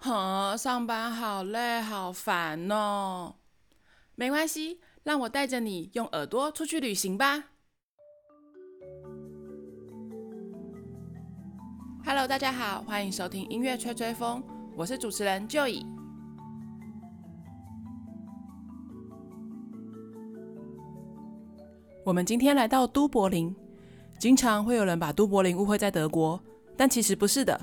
哼，上班好累，好烦哦。没关系，让我带着你用耳朵出去旅行吧。Hello，大家好，欢迎收听音乐吹吹风，我是主持人 Joy。我们今天来到都柏林，经常会有人把都柏林误会在德国，但其实不是的。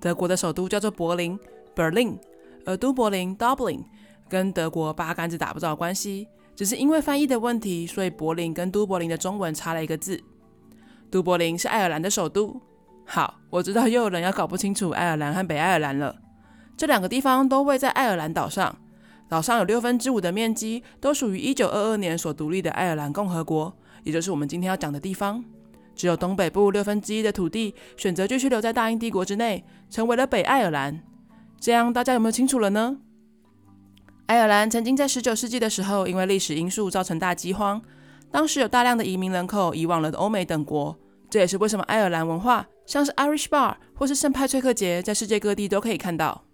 德国的首都叫做柏林 （Berlin），而都柏林 （Dublin） 跟德国八竿子打不着关系，只是因为翻译的问题，所以柏林跟都柏林的中文差了一个字。都柏林是爱尔兰的首都。好，我知道又有人要搞不清楚爱尔兰和北爱尔兰了。这两个地方都位在爱尔兰岛上，岛上有六分之五的面积都属于一九二二年所独立的爱尔兰共和国，也就是我们今天要讲的地方。只有东北部六分之一的土地选择继续留在大英帝国之内，成为了北爱尔兰。这样大家有没有清楚了呢？爱尔兰曾经在十九世纪的时候，因为历史因素造成大饥荒，当时有大量的移民人口移往了欧美等国。这也是为什么爱尔兰文化，像是 Irish Bar 或是圣派崔克节，在世界各地都可以看到。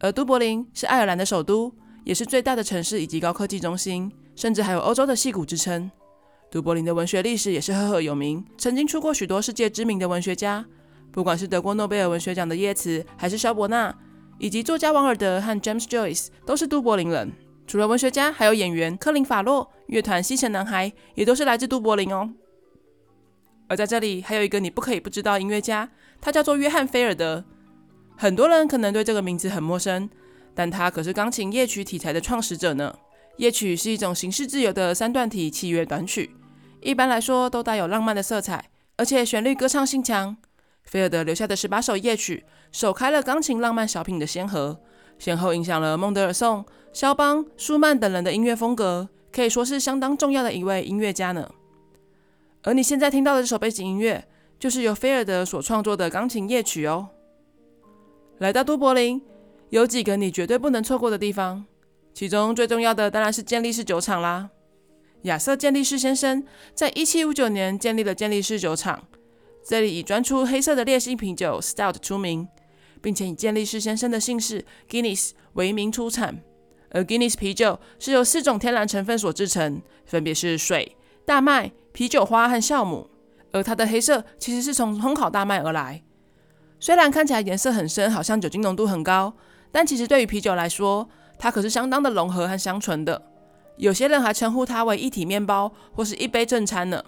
而都柏林是爱尔兰的首都，也是最大的城市以及高科技中心，甚至还有欧洲的戏骨之称。都柏林的文学历史也是赫赫有名，曾经出过许多世界知名的文学家，不管是得过诺贝尔文学奖的叶茨，还是萧伯纳，以及作家王尔德和 James Joyce，都是都柏林人。除了文学家，还有演员科林法洛、乐团西城男孩，也都是来自都柏林哦。而在这里还有一个你不可以不知道音乐家，他叫做约翰菲尔德。很多人可能对这个名字很陌生，但他可是钢琴夜曲题材的创始者呢。夜曲是一种形式自由的三段体器乐短曲，一般来说都带有浪漫的色彩，而且旋律歌唱性强。菲尔德留下的十八首夜曲，首开了钢琴浪漫小品的先河，先后影响了孟德尔颂、肖邦、舒曼等人的音乐风格，可以说是相当重要的一位音乐家呢。而你现在听到的这首背景音乐，就是由菲尔德所创作的钢琴夜曲哦。来到都柏林，有几个你绝对不能错过的地方，其中最重要的当然是健力士酒厂啦。亚瑟·健力士先生在一七五九年建立了健力士酒厂，这里以专出黑色的烈性啤酒 Stout 出名，并且以健力士先生的姓氏 Guinness 为名出产。而 Guinness 啤酒是由四种天然成分所制成，分别是水、大麦。啤酒花和酵母，而它的黑色其实是从烘烤大麦而来。虽然看起来颜色很深，好像酒精浓度很高，但其实对于啤酒来说，它可是相当的融合和香醇的。有些人还称呼它为一体面包或是一杯正餐呢。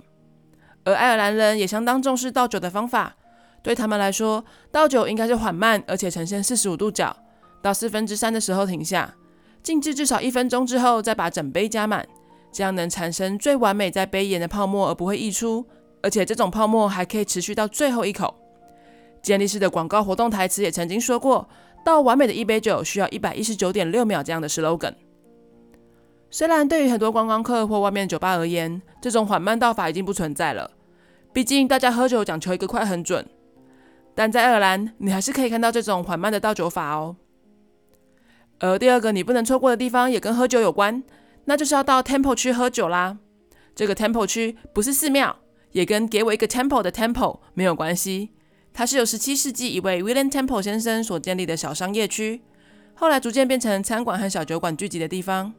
而爱尔兰人也相当重视倒酒的方法，对他们来说，倒酒应该是缓慢而且呈现四十五度角，到四分之三的时候停下，静置至少一分钟之后，再把整杯加满。这样能产生最完美在杯沿的泡沫，而不会溢出，而且这种泡沫还可以持续到最后一口。健力士的广告活动台词也曾经说过：“倒完美的一杯酒需要一百一十九点六秒。”这样的 slogan。虽然对于很多观光客或外面酒吧而言，这种缓慢倒法已经不存在了，毕竟大家喝酒讲求一个快很准。但在爱尔兰，你还是可以看到这种缓慢的倒酒法哦。而第二个你不能错过的地方，也跟喝酒有关。那就是要到 Temple 区喝酒啦。这个 Temple 区不是寺庙，也跟给我一个 Temple 的 Temple 没有关系。它是由17世纪一位 William Temple 先生所建立的小商业区，后来逐渐变成餐馆和小酒馆聚集的地方。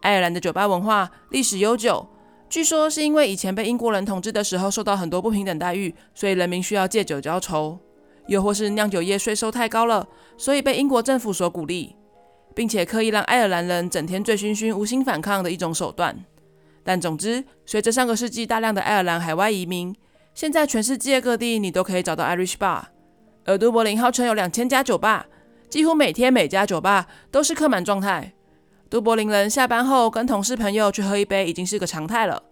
爱尔兰的酒吧文化历史悠久，据说是因为以前被英国人统治的时候受到很多不平等待遇，所以人民需要借酒浇愁；又或是酿酒业税收太高了，所以被英国政府所鼓励。并且刻意让爱尔兰人整天醉醺醺、无心反抗的一种手段。但总之，随着上个世纪大量的爱尔兰海外移民，现在全世界各地你都可以找到 Irish Bar。而都柏林号称有两千家酒吧，几乎每天每家酒吧都是客满状态。都柏林人下班后跟同事朋友去喝一杯已经是个常态了。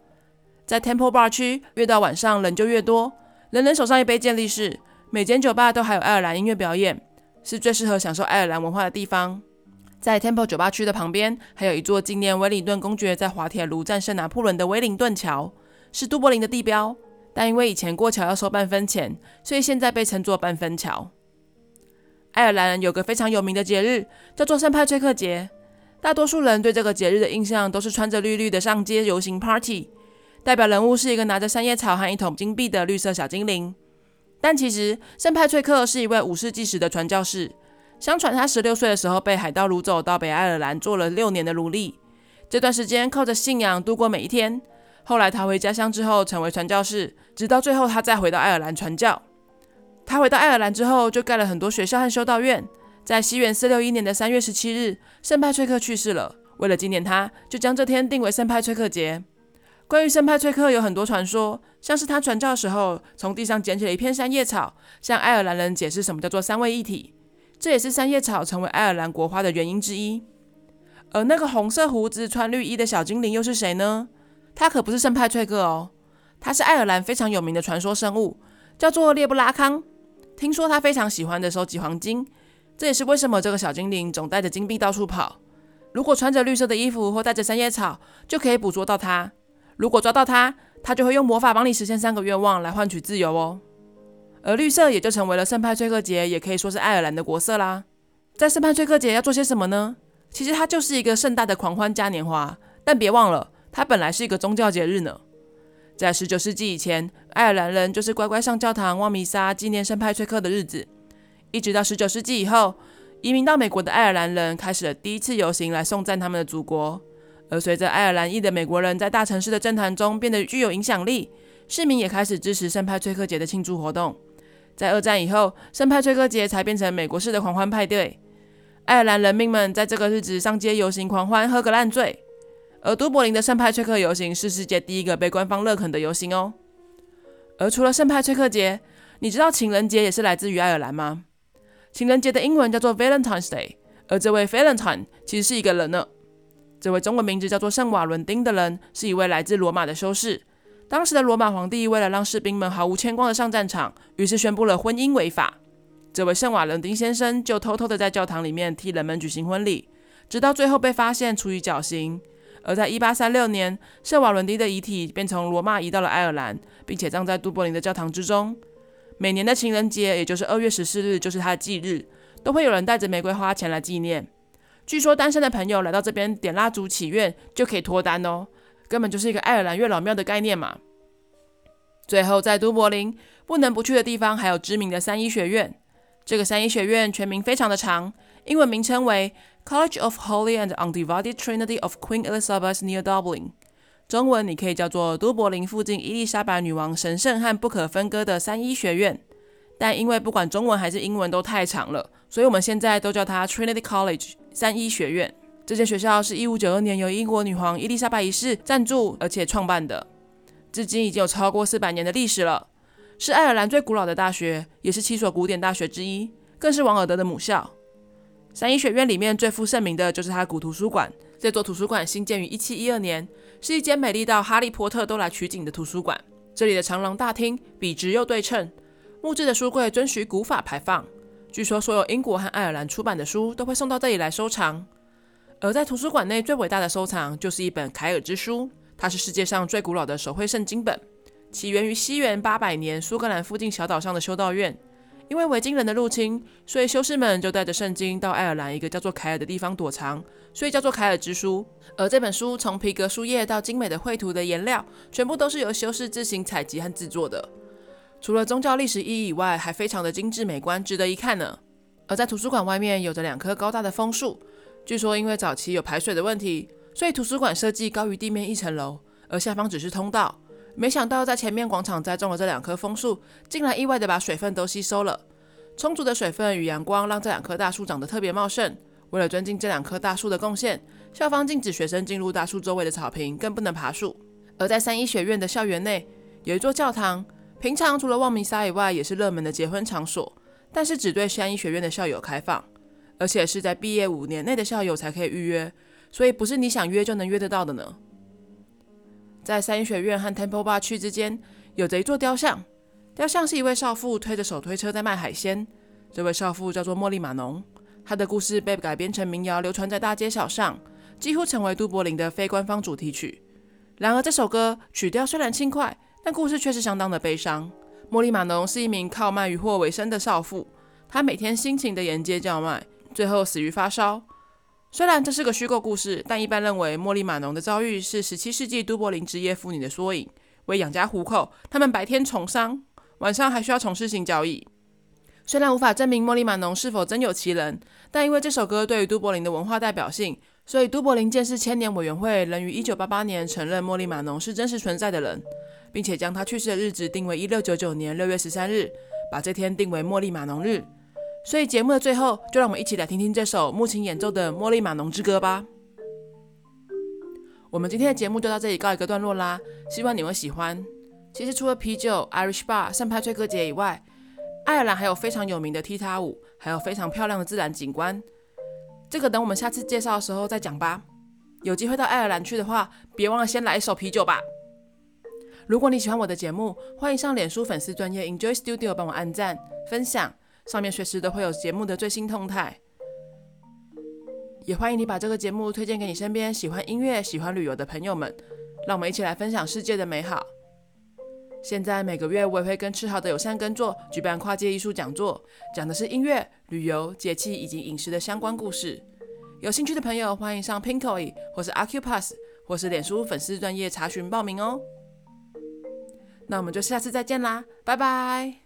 在 Temple Bar 区，越到晚上人就越多，人人手上一杯健力士，每间酒吧都还有爱尔兰音乐表演，是最适合享受爱尔兰文化的地方。在 Temple 酒吧区的旁边，还有一座纪念威灵顿公爵在滑铁卢战胜拿破仑的威灵顿桥，是都柏林的地标。但因为以前过桥要收半分钱，所以现在被称作半分桥。爱尔兰人有个非常有名的节日，叫做圣派崔克节。大多数人对这个节日的印象都是穿着绿绿的上街游行 party，代表人物是一个拿着三叶草和一桶金币的绿色小精灵。但其实圣派翠克是一位五世纪时的传教士。相传他十六岁的时候被海盗掳走到北爱尔兰做了六年的奴隶，这段时间靠着信仰度过每一天。后来逃回家乡之后成为传教士，直到最后他再回到爱尔兰传教。他回到爱尔兰之后就盖了很多学校和修道院。在西元四六一年的三月十七日，圣派翠克去世了。为了纪念他，就将这天定为圣派翠克节。关于圣派翠克有很多传说，像是他传教时候从地上捡起了一片三叶草，向爱尔兰人解释什么叫做三位一体，这也是三叶草成为爱尔兰国花的原因之一。而那个红色胡子、穿绿衣的小精灵又是谁呢？他可不是圣派翠克哦，他是爱尔兰非常有名的传说生物，叫做列布拉康。听说他非常喜欢的收集黄金，这也是为什么这个小精灵总带着金币到处跑。如果穿着绿色的衣服或带着三叶草，就可以捕捉到它。如果抓到它，它就会用魔法帮你实现三个愿望来换取自由哦。而绿色也就成为了圣派崔克节，也可以说是爱尔兰的国色啦。在圣派崔克节要做些什么呢？其实它就是一个盛大的狂欢嘉年华，但别忘了，它本来是一个宗教节日呢。在十九世纪以前，爱尔兰人就是乖乖上教堂望弥撒纪念圣派崔克的日子。一直到十九世纪以后，移民到美国的爱尔兰人开始了第一次游行来颂赞他们的祖国。而随着爱尔兰裔的美国人在大城市的政坛中变得具有影响力，市民也开始支持圣派崔克节的庆祝活动。在二战以后，圣派崔克节才变成美国式的狂欢派对。爱尔兰人民们在这个日子上街游行狂欢，喝个烂醉。而都柏林的圣派崔克游行是世界第一个被官方认可的游行哦。而除了圣派崔克节，你知道情人节也是来自于爱尔兰吗？情人节的英文叫做 Valentine's Day，而这位 Valentine 其实是一个人呢。这位中文名字叫做圣瓦伦丁的人，是一位来自罗马的修士。当时的罗马皇帝为了让士兵们毫无牵挂的上战场，于是宣布了婚姻违法。这位圣瓦伦丁先生就偷偷的在教堂里面替人们举行婚礼，直到最后被发现处以绞刑。而在1836年，圣瓦伦丁的遗体便从罗马移到了爱尔兰，并且葬在都柏林的教堂之中。每年的情人节，也就是二月十四日，就是他的忌日，都会有人带着玫瑰花前来纪念。据说单身的朋友来到这边点蜡烛祈愿就可以脱单哦，根本就是一个爱尔兰月老庙的概念嘛。最后，在都柏林不能不去的地方还有知名的三一学院。这个三一学院全名非常的长，英文名称为 College of Holy and Undivided Trinity of Queen Elizabeth near Dublin。中文你可以叫做都柏林附近伊丽莎白女王神圣和不可分割的三一学院。但因为不管中文还是英文都太长了，所以我们现在都叫它 Trinity College。三一学院这间学校是一五九二年由英国女皇伊丽莎白一世赞助而且创办的，至今已经有超过四百年的历史了，是爱尔兰最古老的大学，也是七所古典大学之一，更是王尔德的母校。三一学院里面最负盛名的就是它的古图书馆，这座图书馆兴建于一七一二年，是一间美丽到哈利波特都来取景的图书馆。这里的长廊大厅笔直又对称，木质的书柜遵循古法排放。据说，所有英国和爱尔兰出版的书都会送到这里来收藏。而在图书馆内最伟大的收藏就是一本凯尔之书，它是世界上最古老的手绘圣经本，起源于西元八百年苏格兰附近小岛上的修道院。因为维京人的入侵，所以修士们就带着圣经到爱尔兰一个叫做凯尔的地方躲藏，所以叫做凯尔之书。而这本书从皮革书页到精美的绘图的颜料，全部都是由修士自行采集和制作的。除了宗教历史意义以外，还非常的精致美观，值得一看呢。而在图书馆外面有着两棵高大的枫树，据说因为早期有排水的问题，所以图书馆设计高于地面一层楼，而下方只是通道。没想到在前面广场栽种了这两棵枫树，竟然意外的把水分都吸收了。充足的水分与阳光让这两棵大树长得特别茂盛。为了尊敬这两棵大树的贡献，校方禁止学生进入大树周围的草坪，更不能爬树。而在三一学院的校园内有一座教堂。平常除了望弥撒以外，也是热门的结婚场所，但是只对三一学院的校友开放，而且是在毕业五年内的校友才可以预约，所以不是你想约就能约得到的呢。在三一学院和 Temple Bar 区之间，有着一座雕像，雕像是一位少妇推着手推车在卖海鲜，这位少妇叫做茉莉玛农，她的故事被改编成民谣，流传在大街小巷，几乎成为都柏林的非官方主题曲。然而这首歌曲调虽然轻快，但故事却是相当的悲伤。茉莉玛农是一名靠卖鱼货为生的少妇，她每天辛勤的沿街叫卖，最后死于发烧。虽然这是个虚构故事，但一般认为茉莉玛农的遭遇是17世纪都柏林职业妇女的缩影。为养家糊口，她们白天从商，晚上还需要从事性交易。虽然无法证明莫莉玛农是否真有其人，但因为这首歌对于都柏林的文化代表性，所以都柏林鉴识千年委员会仍于一九八八年承认莫莉玛农是真实存在的人，并且将他去世的日子定为一六九九年六月十三日，把这天定为莫莉玛农日。所以节目的最后，就让我们一起来听听这首木琴演奏的《茉莉玛农之歌》吧。我们今天的节目就到这里告一个段落啦，希望你会喜欢。其实除了啤酒、Irish Bar、圣派翠歌节以外，爱尔兰还有非常有名的踢踏舞，还有非常漂亮的自然景观。这个等我们下次介绍的时候再讲吧。有机会到爱尔兰去的话，别忘了先来一手啤酒吧。如果你喜欢我的节目，欢迎上脸书粉丝专业 Enjoy Studio 帮我按赞、分享。上面随时都会有节目的最新动态，也欢迎你把这个节目推荐给你身边喜欢音乐、喜欢旅游的朋友们，让我们一起来分享世界的美好。现在每个月我也会跟吃好的友善耕作举办跨界艺术讲座，讲的是音乐、旅游、节气以及饮食的相关故事。有兴趣的朋友欢迎上 Pinkoi 或是 Acupass 或是脸书粉丝专页查询报名哦。那我们就下次再见啦，拜拜。